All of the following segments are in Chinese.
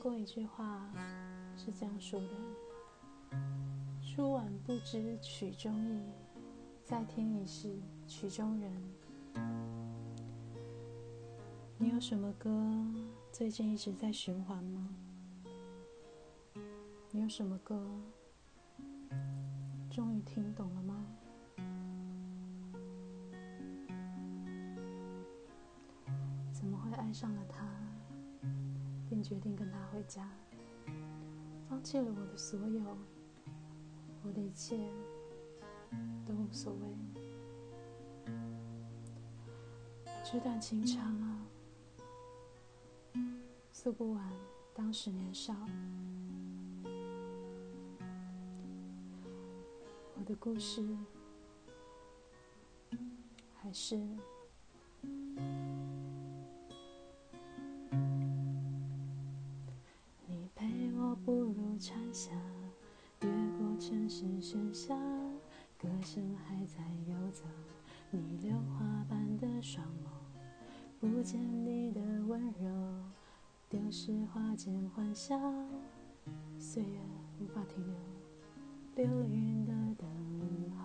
过一句话，是这样说的：“初晚不知曲中意，再听已是曲中人。”你有什么歌最近一直在循环吗？你有什么歌终于听懂了吗？怎么会爱上了他？便决定跟他回家，放弃了我的所有，我的一切都无所谓。纸短情长啊，诉不完当时年少。我的故事还是。蝉夏，越过城市喧嚣，歌声还在游走。你榴花般的双眸，不见你的温柔，丢失花间欢笑。岁月无法停留，流云的等候。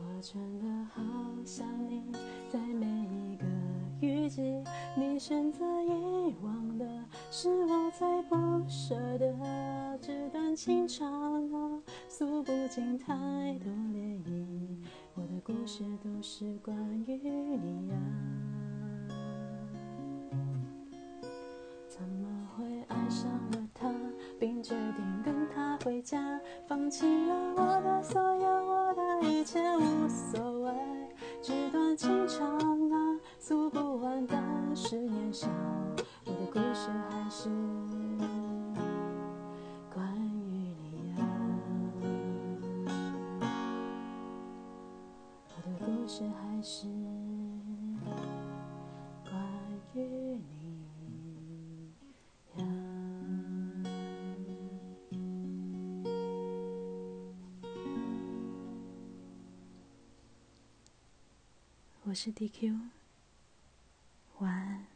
我真的好想你，在每一个雨季，你选择遗忘的。是我最不舍的，纸短情长啊，诉不尽太多涟漪。我的故事都是关于你啊，怎么会爱上了他，并决定跟他回家，放弃了我的所有，我的一切无所谓。纸短情长啊，诉不我的故事还是关于你啊，我的故事还是关于你呀。我是 DQ，晚安。